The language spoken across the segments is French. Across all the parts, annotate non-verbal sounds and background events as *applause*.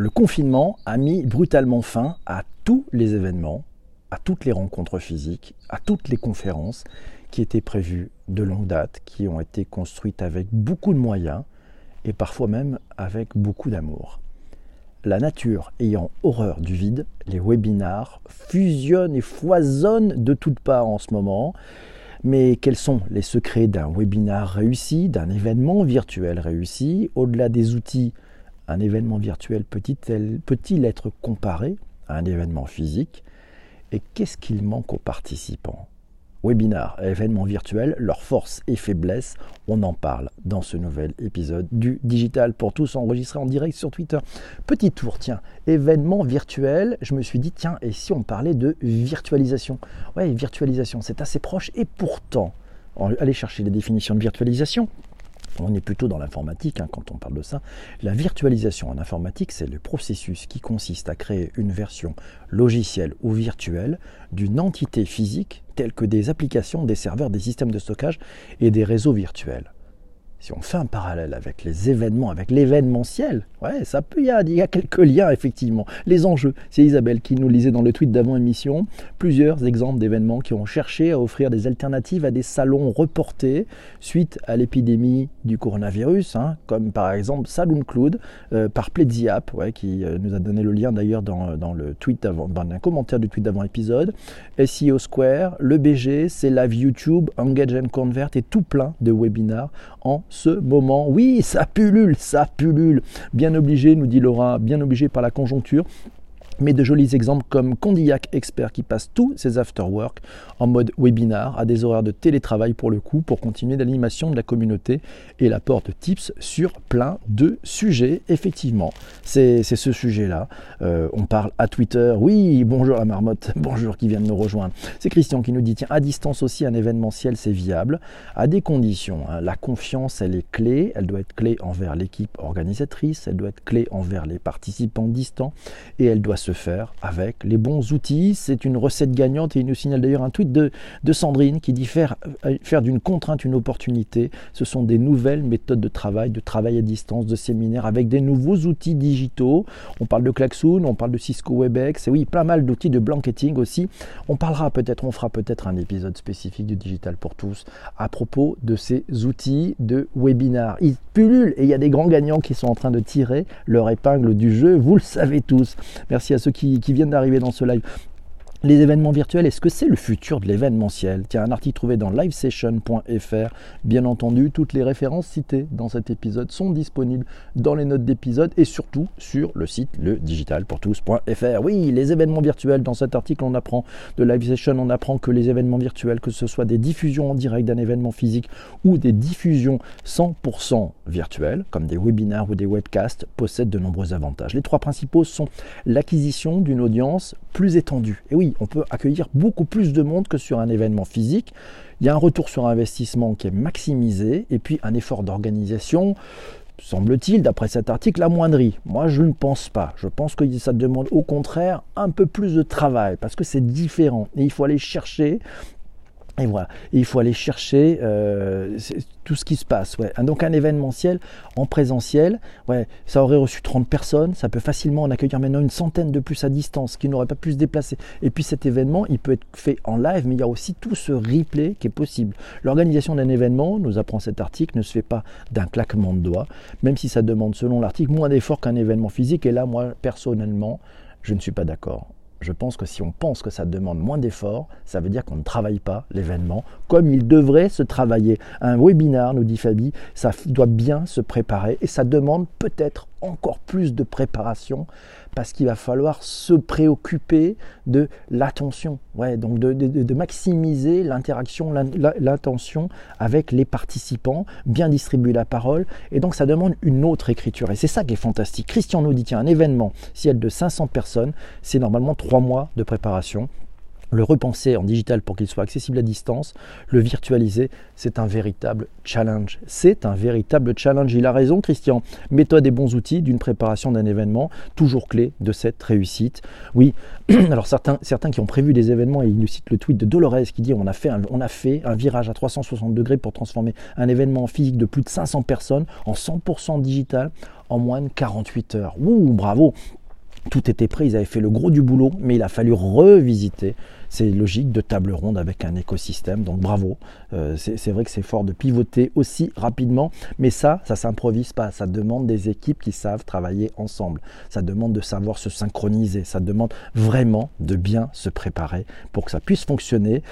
Le confinement a mis brutalement fin à tous les événements, à toutes les rencontres physiques, à toutes les conférences qui étaient prévues de longue date, qui ont été construites avec beaucoup de moyens et parfois même avec beaucoup d'amour. La nature ayant horreur du vide, les webinars fusionnent et foisonnent de toutes parts en ce moment. Mais quels sont les secrets d'un webinar réussi, d'un événement virtuel réussi Au-delà des outils, un événement virtuel peut-il être comparé à un événement physique Et qu'est-ce qu'il manque aux participants? Webinar événements virtuels, leurs forces et faiblesses, on en parle dans ce nouvel épisode du Digital pour tous enregistré en direct sur Twitter. Petit tour, tiens, événements virtuels, je me suis dit, tiens, et si on parlait de virtualisation? Ouais, virtualisation, c'est assez proche et pourtant, allez chercher les définitions de virtualisation on est plutôt dans l'informatique hein, quand on parle de ça. La virtualisation en informatique, c'est le processus qui consiste à créer une version logicielle ou virtuelle d'une entité physique telle que des applications, des serveurs, des systèmes de stockage et des réseaux virtuels si on fait un parallèle avec les événements, avec l'événementiel, ouais, ça peut, il y, a, il y a quelques liens effectivement. Les enjeux, c'est Isabelle qui nous lisait dans le tweet d'avant émission plusieurs exemples d'événements qui ont cherché à offrir des alternatives à des salons reportés suite à l'épidémie du coronavirus, hein, comme par exemple Saloon Cloud euh, par Pledziap, ouais, qui euh, nous a donné le lien d'ailleurs dans, dans, le tweet avant, dans un commentaire du tweet d'avant épisode. SEO Square, le BG, c'est Live YouTube, Engage and Convert et tout plein de webinars en ce moment. Oui, ça pullule, ça pullule. Bien obligé, nous dit Laura, bien obligé par la conjoncture mais de jolis exemples comme Condillac Expert qui passe tous ses after-work en mode webinar à des horaires de télétravail pour le coup pour continuer l'animation de la communauté et l'apport de tips sur plein de sujets. Effectivement, c'est ce sujet-là. Euh, on parle à Twitter. Oui, bonjour la marmotte, *laughs* bonjour qui vient de nous rejoindre. C'est Christian qui nous dit tiens, à distance aussi un événementiel c'est viable à des conditions. Hein. La confiance elle est clé, elle doit être clé envers l'équipe organisatrice, elle doit être clé envers les participants distants et elle doit se faire avec les bons outils. C'est une recette gagnante et il nous signale d'ailleurs un tweet de, Sandrine qui dit faire, euh, faire d'une contrainte une opportunité. Ce sont des nouvelles méthodes de travail, de travail à distance, de séminaire avec des nouveaux outils digitaux. On parle de Klaxoon, on parle de Cisco WebEx et oui, pas mal d'outils de blanketing aussi. On parlera peut-être, on fera peut-être un épisode spécifique du Digital pour tous à propos de ces outils de webinar. Ils pullulent et il y a des grands gagnants qui sont en train de tirer leur épingle du jeu, vous le savez tous. Merci à ceux qui, qui viennent d'arriver dans ce live. Les événements virtuels, est-ce que c'est le futur de l'événementiel? Tiens, un article trouvé dans livesession.fr. Bien entendu, toutes les références citées dans cet épisode sont disponibles dans les notes d'épisode et surtout sur le site ledigitalpourtous.fr. Oui, les événements virtuels, dans cet article, on apprend de Livesession, on apprend que les événements virtuels, que ce soit des diffusions en direct d'un événement physique ou des diffusions 100% virtuelles, comme des webinaires ou des webcasts, possèdent de nombreux avantages. Les trois principaux sont l'acquisition d'une audience plus étendue. Et oui, on peut accueillir beaucoup plus de monde que sur un événement physique. Il y a un retour sur investissement qui est maximisé et puis un effort d'organisation semble-t-il, d'après cet article, amoindri. Moi, je ne pense pas. Je pense que ça demande au contraire un peu plus de travail parce que c'est différent et il faut aller chercher et voilà, il faut aller chercher euh, tout ce qui se passe. Ouais. Donc un événementiel en présentiel, ouais, ça aurait reçu 30 personnes, ça peut facilement en accueillir maintenant une centaine de plus à distance qui n'auraient pas pu se déplacer. Et puis cet événement, il peut être fait en live, mais il y a aussi tout ce replay qui est possible. L'organisation d'un événement, nous apprend cet article, ne se fait pas d'un claquement de doigts, même si ça demande, selon l'article, moins d'efforts qu'un événement physique. Et là, moi, personnellement, je ne suis pas d'accord je pense que si on pense que ça demande moins d'efforts, ça veut dire qu'on ne travaille pas l'événement comme il devrait se travailler. Un webinar, nous dit Fabi, ça doit bien se préparer et ça demande peut-être encore plus de préparation parce qu'il va falloir se préoccuper de l'attention, ouais, donc de, maximiser l'interaction, l'attention avec les participants, bien distribuer la parole, et donc ça demande une autre écriture. Et c'est ça qui est fantastique. Christian nous dit, tiens, un événement, si elle de 500 personnes, c'est normalement trois mois de préparation le repenser en digital pour qu'il soit accessible à distance, le virtualiser, c'est un véritable challenge. C'est un véritable challenge. Il a raison, Christian. Méthode et bons outils d'une préparation d'un événement, toujours clé de cette réussite. Oui, *clears throat* alors certains, qui ont prévu des événements, et ils nous citent le tweet de Dolores qui dit on a, fait un, on a fait un virage à 360 degrés pour transformer un événement physique de plus de 500 personnes en 100% digital en moins de 48 heures. Ouh, bravo tout était prêt, ils avaient fait le gros du boulot, mais il a fallu revisiter. C'est logique de table ronde avec un écosystème, donc bravo. Euh, c'est vrai que c'est fort de pivoter aussi rapidement, mais ça, ça s'improvise pas. Ça demande des équipes qui savent travailler ensemble. Ça demande de savoir se synchroniser. Ça demande vraiment de bien se préparer pour que ça puisse fonctionner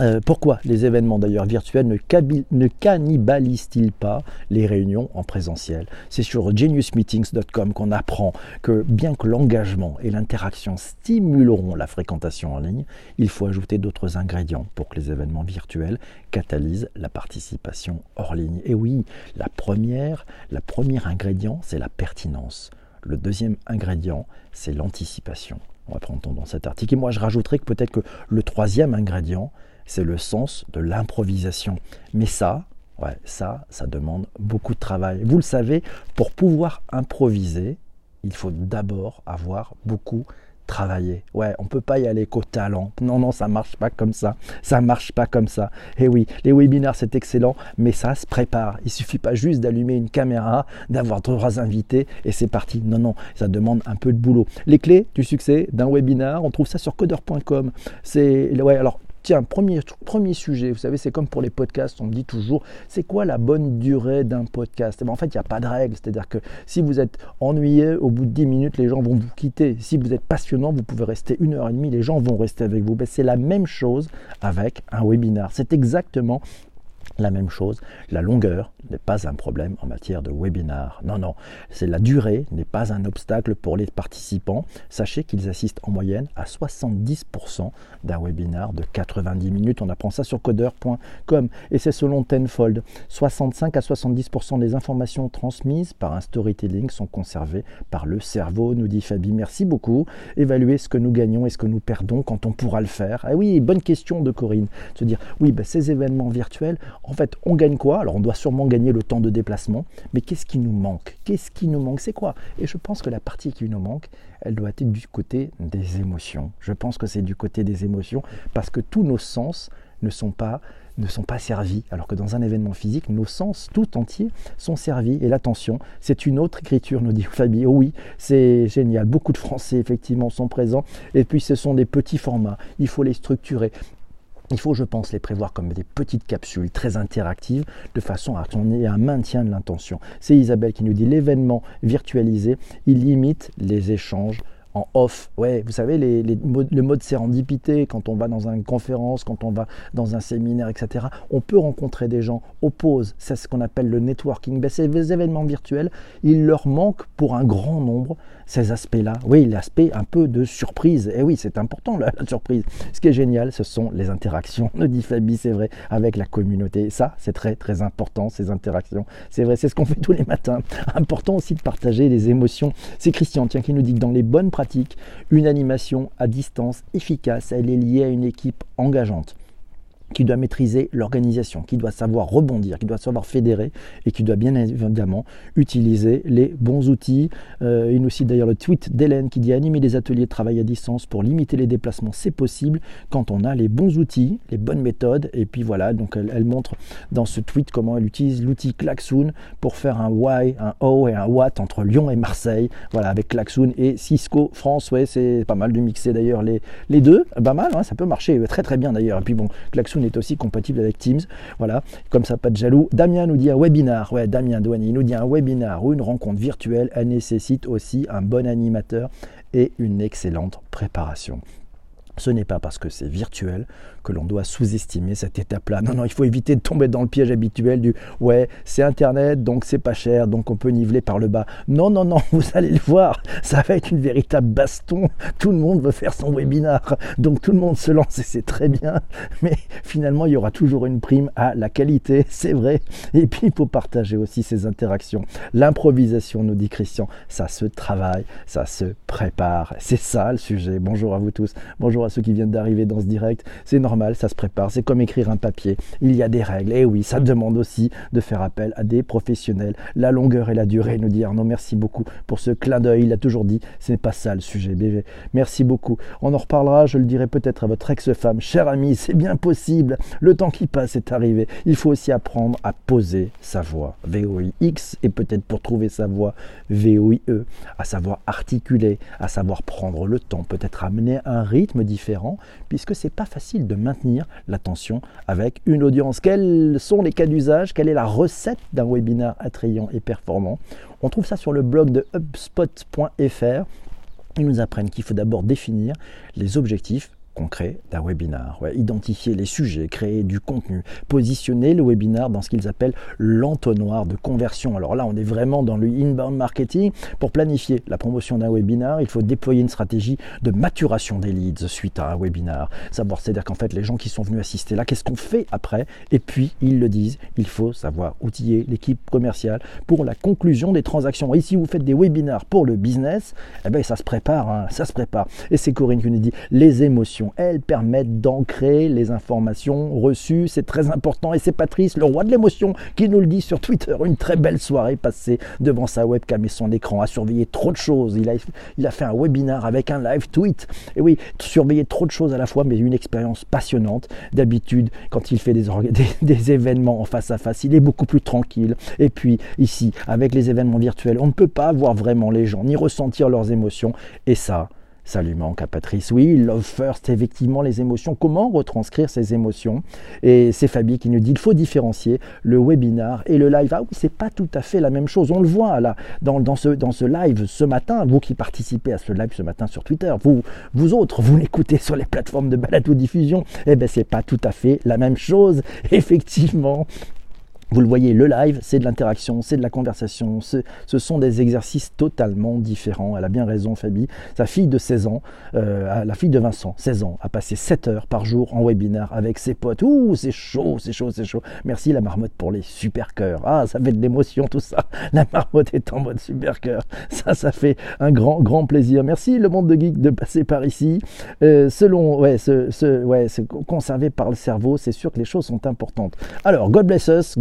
euh, pourquoi les événements d'ailleurs virtuels ne, cannibalisent-ils pas les réunions en présentiel? C'est sur geniusmeetings.com qu'on apprend que bien que l'engagement et l'interaction stimuleront la fréquentation en ligne, il faut ajouter d'autres ingrédients pour que les événements virtuels catalysent la participation hors ligne. Et oui, la première, la première ingrédient, c'est la pertinence. Le deuxième ingrédient, c'est l'anticipation. On va prendre dans cet article. Et moi, je rajouterais que peut-être que le troisième ingrédient, c'est le sens de l'improvisation. Mais ça, ouais, ça, ça demande beaucoup de travail. Vous le savez, pour pouvoir improviser, il faut d'abord avoir beaucoup travaillé. Ouais, on peut pas y aller qu'au talent. Non, non, ça marche pas comme ça. Ça marche pas comme ça. Eh oui, les webinaires c'est excellent, mais ça se prépare. Il suffit pas juste d'allumer une caméra, d'avoir trois invités et c'est parti. Non, non, ça demande un peu de boulot. Les clés du succès d'un webinar, on trouve ça sur coder.com. C'est ouais, alors Tiens, premier, premier sujet, vous savez, c'est comme pour les podcasts, on me dit toujours, c'est quoi la bonne durée d'un podcast? Eh ben, En fait, il n'y a pas de règle, c'est-à-dire que si vous êtes ennuyé, au bout de 10 minutes, les gens vont vous quitter. Si vous êtes passionnant, vous pouvez rester une heure et demie, les gens vont rester avec vous. Ben, c'est la même chose avec un webinar. C'est exactement la même chose, la longueur n'est pas un problème en matière de webinar. Non, non, c'est la durée n'est pas un obstacle pour les participants. Sachez qu'ils assistent en moyenne à 70% d'un webinar de 90 minutes. On apprend ça sur codeur.com et c'est selon Tenfold. 65 à 70% des informations transmises par un storytelling sont conservées par le cerveau, nous dit Fabi. Merci beaucoup. Évaluer ce que nous gagnons et ce que nous perdons quand on pourra le faire. Ah oui, bonne question de Corinne. Se dire, oui, ben, ces événements virtuels, en fait, on gagne quoi? Alors, on doit sûrement gagner le temps de déplacement, mais qu'est-ce qui nous manque? Qu'est-ce qui nous manque? C'est quoi? Et je pense que la partie qui nous manque, elle doit être du côté des émotions. Je pense que c'est du côté des émotions parce que tous nos sens ne sont pas servis, alors que dans un événement physique, nos sens tout entiers sont servis. Et l'attention, c'est une autre écriture, nous dit Fabio. Oui, c'est génial. Beaucoup de Français, effectivement, sont présents. Et puis, ce sont des petits formats. Il faut les structurer. Il faut, je pense, les prévoir comme des petites capsules très interactives de façon à qu'on ait un maintien de l'intention. C'est Isabelle qui nous dit l'événement virtualisé, il limite les échanges en off. Ouais, vous savez, les, le mode sérendipité, quand on va dans une conférence, quand on va dans un séminaire, etc., on peut rencontrer des gens pauses. C'est ce qu'on appelle le networking. Ben, ces événements virtuels, il leur manque pour un grand nombre ces aspects-là. Oui, l'aspect un peu de surprise. Et oui, c'est important la, surprise. Ce qui est génial, ce sont les interactions, *laughs* nous dit Fabi, c'est vrai, avec la communauté. Ça, c'est très très important, ces interactions. C'est vrai, c'est ce qu'on fait tous les matins. Important aussi de partager les émotions. C'est Christian, tiens, qui nous dit que dans les bonnes pratiques, une animation à distance efficace, elle est liée à une équipe engageante qui doit maîtriser l'organisation, qui doit savoir rebondir, qui doit savoir fédérer et qui doit bien évidemment utiliser les bons outils. Il nous cite d'ailleurs le tweet d'Hélène qui dit animer des ateliers de travail à distance pour limiter les déplacements, c'est possible quand on a les bons outils, les bonnes méthodes. Et puis voilà, donc elle, montre dans ce tweet comment elle utilise l'outil Klaxoon pour faire un Y, un O et un Watt entre Lyon et Marseille. Voilà, avec Klaxoon et Cisco France. Ouais, c'est pas mal de mixer d'ailleurs les, les deux. Pas mal, hein, ça peut marcher très très bien d'ailleurs. Et puis bon, Klaxoon est aussi compatible avec Teams. Voilà, comme ça, pas de jaloux. Damien nous dit un webinar. Ouais, Damien Douani nous dit un webinar ou une rencontre virtuelle, elle nécessite aussi un bon animateur et une excellente préparation. Ce n'est pas parce que c'est virtuel que l'on doit sous-estimer cette étape-là. Non, non, il faut éviter de tomber dans le piège habituel du ouais, c'est Internet, donc c'est pas cher, donc on peut niveler par le bas. Non, non, non, *laughs* vous allez le voir, ça va être une véritable baston. Tout le monde veut faire son webinar, donc tout le monde se lance et c'est très bien, mais finalement, il y aura toujours une prime à la qualité, c'est vrai. Et puis, il faut partager aussi ces interactions. L'improvisation, nous dit Christian, ça se travaille, ça se prépare. C'est ça le sujet. Bonjour à vous tous. Bonjour à ceux qui viennent d'arriver dans ce direct. C'est normal, ça se prépare, c'est comme écrire un papier. Il y a des règles. Et oui, ça demande aussi de faire appel à des professionnels. La longueur et la durée, nous dit Arnaud. Merci beaucoup pour ce clin d'œil. Il a toujours dit, ce n'est pas ça le sujet, bébé. Merci beaucoup. On en reparlera, je le dirai peut-être à votre ex-femme. Cher ami, c'est bien possible. Le temps qui passe est arrivé. Il faut aussi apprendre à poser sa voix. V-O-I-X et peut-être pour trouver sa voix, V-O-I-E. À savoir articuler, à savoir prendre le temps, peut-être amener un rythme différent, puisque c'est pas facile de maintenir l'attention avec une audience. Quels sont les cas d'usage? Quelle est la recette d'un webinaire attrayant et performant? On trouve ça sur le blog de hubspot.fr. Ils nous apprennent qu'il faut d'abord définir les objectifs concret d'un webinar. identifier les sujets, créer du contenu, positionner le webinar dans ce qu'ils appellent l'entonnoir de conversion. Alors là, on est vraiment dans le inbound marketing. Pour planifier la promotion d'un webinar, il faut déployer une stratégie de maturation des leads suite à un webinar. Savoir, c'est-à-dire qu'en fait, les gens qui sont venus assister là, qu'est-ce qu'on fait après? Et puis, ils le disent, il faut savoir outiller l'équipe commerciale pour la conclusion des transactions. Et si vous faites des webinars pour le business, eh bien, ça se prépare, hein, ça se prépare. Et c'est Corinne qui nous dit, les émotions elles permettent d'ancrer les informations reçues. C'est très important. Et c'est Patrice, le roi de l'émotion, qui nous le dit sur Twitter. Une très belle soirée passée devant sa webcam et son écran, à surveiller trop de choses. Il a, a fait un webinar avec un live tweet. Et oui, surveiller trop de choses à la fois, mais une expérience passionnante. D'habitude, quand il fait *laughs* des événements en face à face, il est beaucoup plus tranquille. Et puis ici, avec les événements virtuels, on ne peut pas voir vraiment les gens, ni ressentir leurs émotions. Et ça, ça lui manque à Patrice. Oui, love first, effectivement, les émotions. Comment retranscrire ces émotions? Et c'est Fabie qui nous dit il faut différencier le webinar et le live. Ah oui, c'est pas tout à fait la même chose. On le voit là, dans, ce, live ce matin, vous qui participez à ce live ce matin sur Twitter, vous, vous autres, vous l'écoutez sur les plateformes de balado-diffusion, eh bien, c'est pas tout à fait la même chose. *laughs* Effectivement, vous le voyez, le live, c'est de l'interaction, c'est de la conversation, ce sont des exercices totalement différents. Elle a bien raison, Fabi. Sa fille de 16 ans, euh, la fille de Vincent, 16 ans, a passé 7 heures par jour en webinaire avec ses potes. Ouh, c'est chaud, c'est chaud, c'est chaud. Merci la marmotte pour les super cœurs. Ah, ça fait de l'émotion tout ça. La marmotte est en mode super cœur. Ça, ça fait un grand, grand plaisir. Merci le monde de geek de passer par ici. Euh, selon, ouais, ce, ce, ouais, conservé par le cerveau, c'est sûr que les choses sont importantes. Alors, God bless us.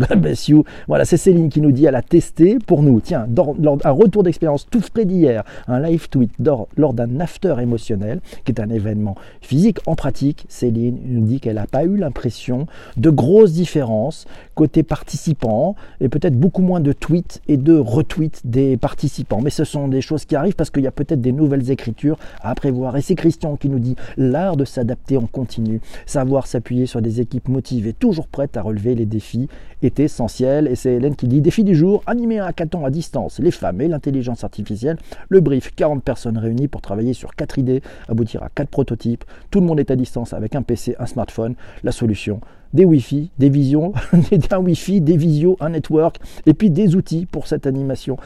Voilà, c'est Céline qui nous dit elle a testé pour nous. Tiens, lors, un retour d'expérience tout frais d'hier, un live tweet lors, lors d'un after émotionnel, qui est un événement physique. En pratique, Céline nous dit qu'elle n'a pas eu l'impression de grosses différences côté participants et peut-être beaucoup moins de tweets et de retweets des participants. Mais ce sont des choses qui arrivent parce qu'il y a peut-être des nouvelles écritures à prévoir. Et c'est Christian qui nous dit l'art de s'adapter en continu, savoir s'appuyer sur des équipes motivées, toujours prêtes à relever les défis est essentiel. Et c'est Hélène qui dit Défi du jour, animer un hackathon à distance, les femmes et l'intelligence artificielle. Le brief 40 personnes réunies pour travailler sur 4 idées, aboutir à 4 prototypes. Tout le monde est à distance avec un PC, un smartphone. La solution des Wi-Fi, des visions, *laughs* un Wi-Fi, des visios, un network, et puis des outils pour cette animation.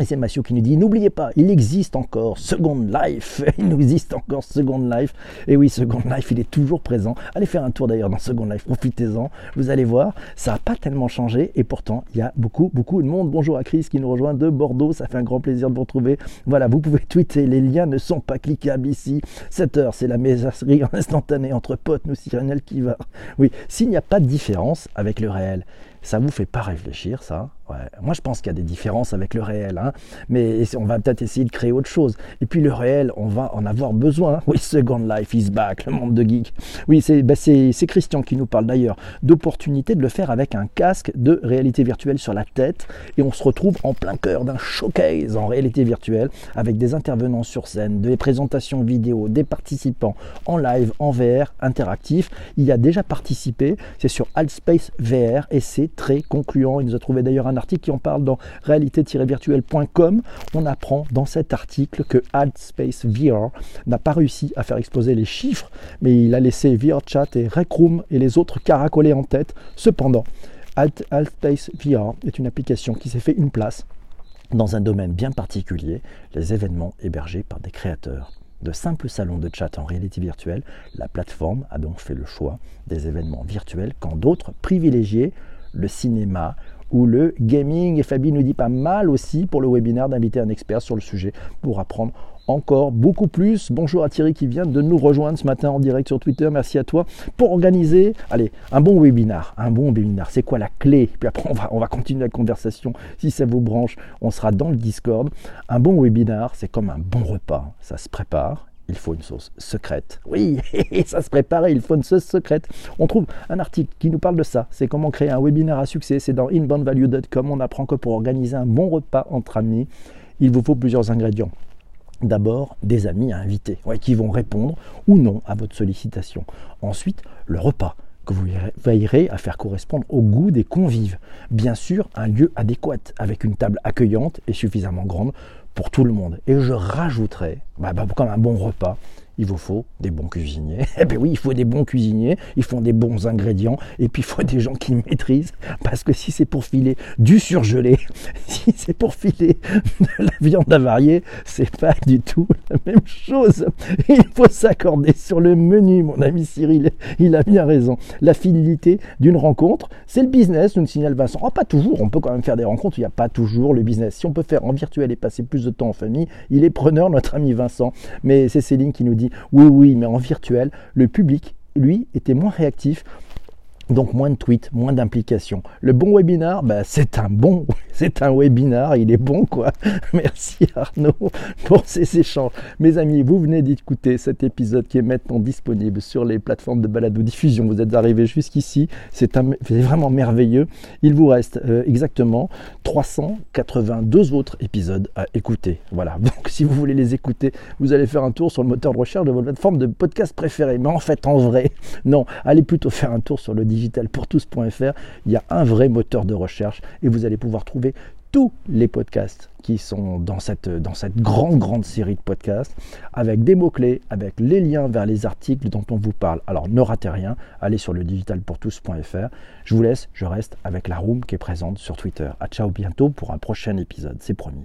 Et c'est Mathieu qui nous dit, n'oubliez pas, il existe encore Second Life. *laughs* Il existe encore Second Life. Et oui, Second Life, il est toujours présent. Allez faire un tour d'ailleurs dans Second Life, profitez-en. Vous allez voir, ça n'a pas tellement changé. Et pourtant, il y a beaucoup, beaucoup de monde. Bonjour à Chris qui nous rejoint de Bordeaux. Ça fait un grand plaisir de vous retrouver. Voilà, vous pouvez tweeter. Les liens ne sont pas cliquables ici. 7 heures, c'est la messagerie *laughs* en instantané entre potes, nous, Cyrenel qui va. Oui, s'il n'y a pas de différence avec le réel, ça vous fait pas réfléchir, ça moi, je pense qu'il y a des différences avec le réel, hein. mais on va peut-être essayer de créer autre chose. Et puis le réel, on va en avoir besoin. *laughs* Oui, Second Life is back, le monde de geek. Oui, bah, c'est Christian qui nous parle d'ailleurs d'opportunité de le faire avec un casque de réalité virtuelle sur la tête. Et on se retrouve en plein cœur d'un showcase en réalité virtuelle avec des intervenants sur scène, des présentations vidéo, des participants en live, en VR, interactif. Il y a déjà participé, c'est sur Altspace VR et c'est très concluant. Il nous a trouvé d'ailleurs un article qui en parle dans réalité-virtuelle.com. On apprend dans cet article que AdSpace VR n'a pas réussi à faire exploser les chiffres, mais il a laissé VRChat et Rec Room et les autres caracolés en tête. Cependant, AdSpace VR est une application qui s'est fait une place dans un domaine bien particulier, les événements hébergés par des créateurs de simples salons de chat en réalité virtuelle, la plateforme a donc fait le choix des événements virtuels quand d'autres privilégiaient le cinéma ou le gaming. Et Fabie nous dit pas mal aussi pour le webinaire d'inviter un expert sur le sujet pour apprendre encore beaucoup plus. Bonjour à Thierry qui vient de nous rejoindre ce matin en direct sur Twitter. Merci à toi pour organiser, allez, un bon webinar. Un bon webinar, c'est quoi la clé? Puis après, on va, on va continuer la conversation. Si ça vous branche, on sera dans le Discord. Un bon webinar, c'est comme un bon repas. Ça se prépare il faut une sauce secrète. Oui, *laughs* ça se prépare, il faut une sauce secrète. On trouve un article qui nous parle de ça. C'est comment créer un webinaire à succès. C'est dans inboundvalue.com. On apprend que pour organiser un bon repas entre amis, il vous faut plusieurs ingrédients. D'abord, des amis à inviter, qui vont répondre ou non à votre sollicitation. Ensuite, le repas que vous veillerez à faire correspondre au goût des convives. Bien sûr, un lieu adéquat, avec une table accueillante et suffisamment grande pour tout le monde. Et je rajouterai, bah, bah, comme un bon repas, il vous faut des bons cuisiniers. *laughs* Eh bien oui, il faut des bons cuisiniers, il faut des bons ingrédients, et puis il faut des gens qui maîtrisent, parce que si c'est pour filer du surgelé, *laughs* si c'est pour filer de la viande avariée, c'est pas du tout la même chose. *laughs* Il faut s'accorder sur le menu, mon ami Cyril, il a bien raison. La fidélité d'une rencontre, c'est le business, nous signale Vincent. Oh, pas toujours, on peut quand même faire des rencontres, il n'y a pas toujours le business. Si on peut faire en virtuel et passer plus de temps en famille, il est preneur, notre ami Vincent. Mais c'est Céline qui nous dit oui, oui, mais en virtuel, le public, lui, était moins réactif donc moins de tweets, moins d'implications. Le bon webinar, bah, c'est un bon, *laughs* c'est un webinar, il est bon quoi. *laughs* Merci Arnaud pour ces échanges. Mes amis, vous venez d'écouter cet épisode qui est maintenant disponible sur les plateformes de balado diffusion. Vous êtes arrivés jusqu'ici, c'est vraiment merveilleux. Il vous reste euh, exactement 382 autres épisodes à écouter. Voilà. *laughs* Donc si vous voulez les écouter, vous allez faire un tour sur le moteur de recherche de votre plateforme de podcast préférée. Mais en fait, en vrai, non, allez plutôt faire un tour sur le digitalpourtous.fr. Il y a un vrai moteur de recherche et vous allez pouvoir trouver tous les podcasts qui sont dans cette, grande, grande série de podcasts, avec des mots-clés, avec les liens vers les articles dont on vous parle. Alors ne ratez rien, allez sur le digitalpourtous.fr. Je vous laisse, je reste avec la room qui est présente sur Twitter. À ciao bientôt pour un prochain épisode, c'est promis.